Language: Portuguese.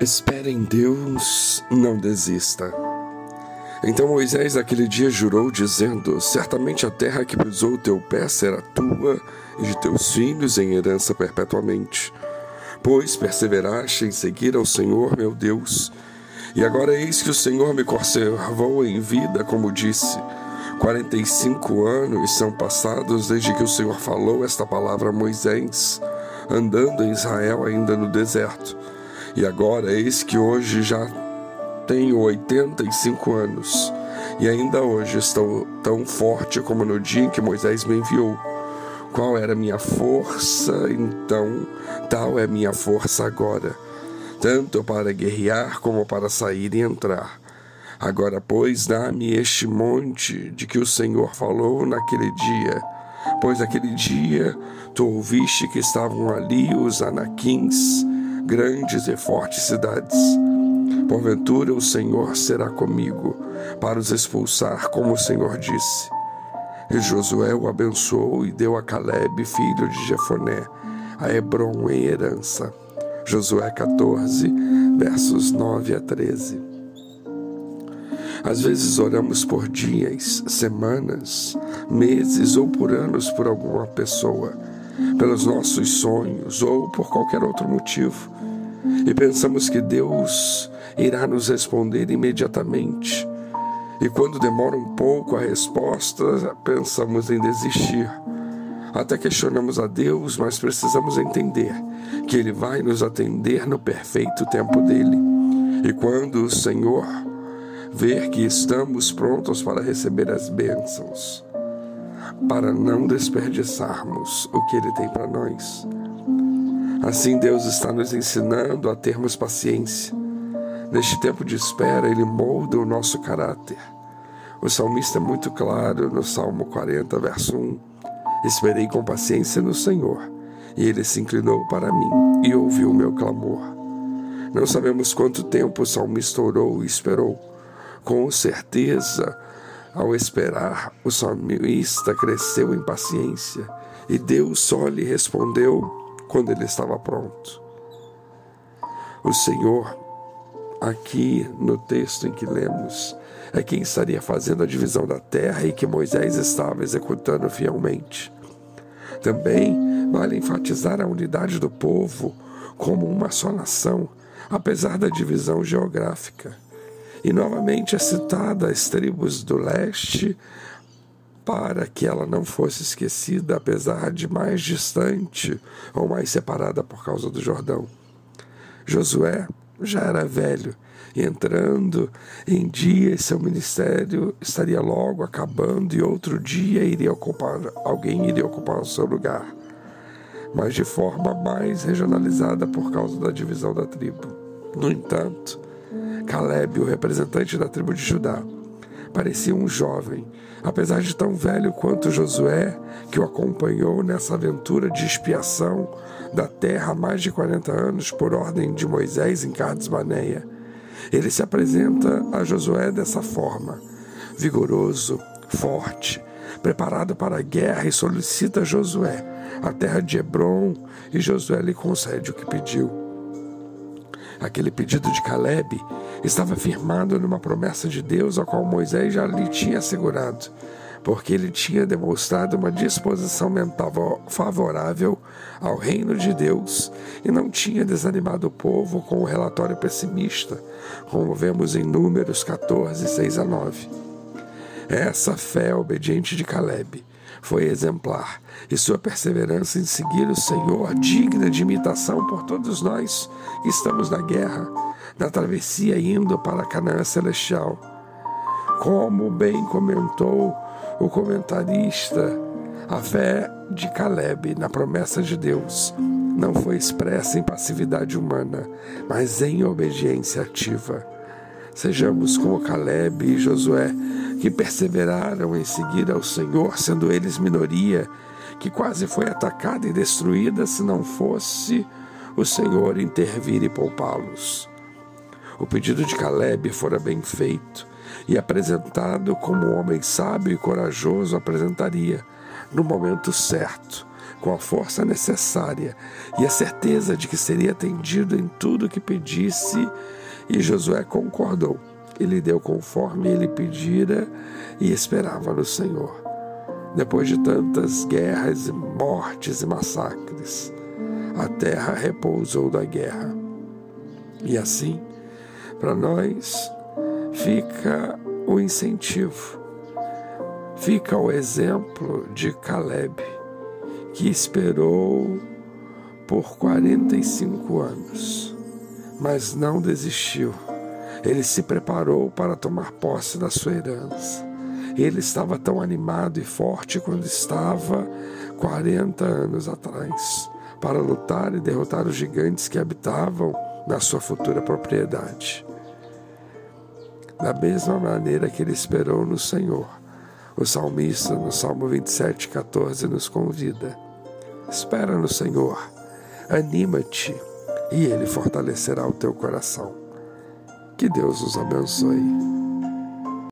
Espere em Deus, não desista. Então Moisés aquele dia jurou, dizendo: Certamente a terra que pisou o teu pé será tua e de teus filhos em herança perpetuamente. Pois perseveraste em seguir ao Senhor meu Deus. E agora eis que o Senhor me conservou em vida, como disse. Quarenta e cinco anos são passados desde que o Senhor falou esta palavra a Moisés, andando em Israel ainda no deserto. E agora, eis que hoje já tenho 85 anos e ainda hoje estou tão forte como no dia em que Moisés me enviou. Qual era minha força então, tal é minha força agora, tanto para guerrear como para sair e entrar. Agora, pois, dá-me este monte de que o Senhor falou naquele dia, pois naquele dia tu ouviste que estavam ali os anaquins grandes e fortes cidades. Porventura o Senhor será comigo para os expulsar, como o Senhor disse. E Josué o abençoou e deu a Caleb, filho de Jefoné, a Hebron em herança. Josué 14, versos 9 a 13. Às vezes oramos por dias, semanas, meses ou por anos por alguma pessoa pelos nossos sonhos ou por qualquer outro motivo. E pensamos que Deus irá nos responder imediatamente. E quando demora um pouco a resposta, pensamos em desistir. Até questionamos a Deus, mas precisamos entender que Ele vai nos atender no perfeito tempo dele. E quando o Senhor ver que estamos prontos para receber as bênçãos, para não desperdiçarmos o que Ele tem para nós. Assim, Deus está nos ensinando a termos paciência. Neste tempo de espera, Ele molda o nosso caráter. O salmista é muito claro no Salmo 40, verso 1. Esperei com paciência no Senhor, e Ele se inclinou para mim e ouviu o meu clamor. Não sabemos quanto tempo o salmista orou e esperou. Com certeza, ao esperar, o salmista cresceu em paciência e Deus só lhe respondeu quando ele estava pronto. O Senhor, aqui no texto em que lemos, é quem estaria fazendo a divisão da terra e que Moisés estava executando fielmente. Também vale enfatizar a unidade do povo como uma só nação, apesar da divisão geográfica. E novamente é citada as tribos do leste para que ela não fosse esquecida, apesar de mais distante ou mais separada por causa do Jordão. Josué já era velho, e entrando em dias seu ministério estaria logo acabando e outro dia iria ocupar, alguém iria ocupar o seu lugar, mas de forma mais regionalizada por causa da divisão da tribo. No entanto, Caleb, o representante da tribo de Judá, parecia um jovem, apesar de tão velho quanto Josué, que o acompanhou nessa aventura de expiação da terra há mais de 40 anos por ordem de Moisés em Cades Baneia. Ele se apresenta a Josué dessa forma, vigoroso, forte, preparado para a guerra e solicita a Josué a terra de Hebron e Josué lhe concede o que pediu. Aquele pedido de Caleb estava firmado numa promessa de Deus a qual Moisés já lhe tinha assegurado, porque ele tinha demonstrado uma disposição mental favorável ao reino de Deus e não tinha desanimado o povo com o um relatório pessimista, como vemos em Números 14, 6 a 9. Essa fé obediente de Caleb foi exemplar, e sua perseverança em seguir o Senhor digna de imitação por todos nós que estamos na guerra, na travessia indo para Canaã Celestial. Como bem comentou o comentarista, a fé de Caleb na promessa de Deus não foi expressa em passividade humana, mas em obediência ativa. Sejamos como Caleb e Josué, que perseveraram em seguir ao Senhor, sendo eles minoria, que quase foi atacada e destruída se não fosse o Senhor intervir e poupá-los. O pedido de Caleb fora bem feito e apresentado como um homem sábio e corajoso apresentaria, no momento certo, com a força necessária e a certeza de que seria atendido em tudo que pedisse, e Josué concordou. Ele deu conforme ele pedira e esperava no Senhor. Depois de tantas guerras, mortes e massacres, a terra repousou da guerra. E assim, para nós, fica o incentivo, fica o exemplo de Caleb, que esperou por 45 anos, mas não desistiu. Ele se preparou para tomar posse da sua herança. Ele estava tão animado e forte quando estava 40 anos atrás, para lutar e derrotar os gigantes que habitavam na sua futura propriedade. Da mesma maneira que ele esperou no Senhor, o salmista, no Salmo 27, 14, nos convida: Espera no Senhor, anima-te, e ele fortalecerá o teu coração. Que Deus os abençoe.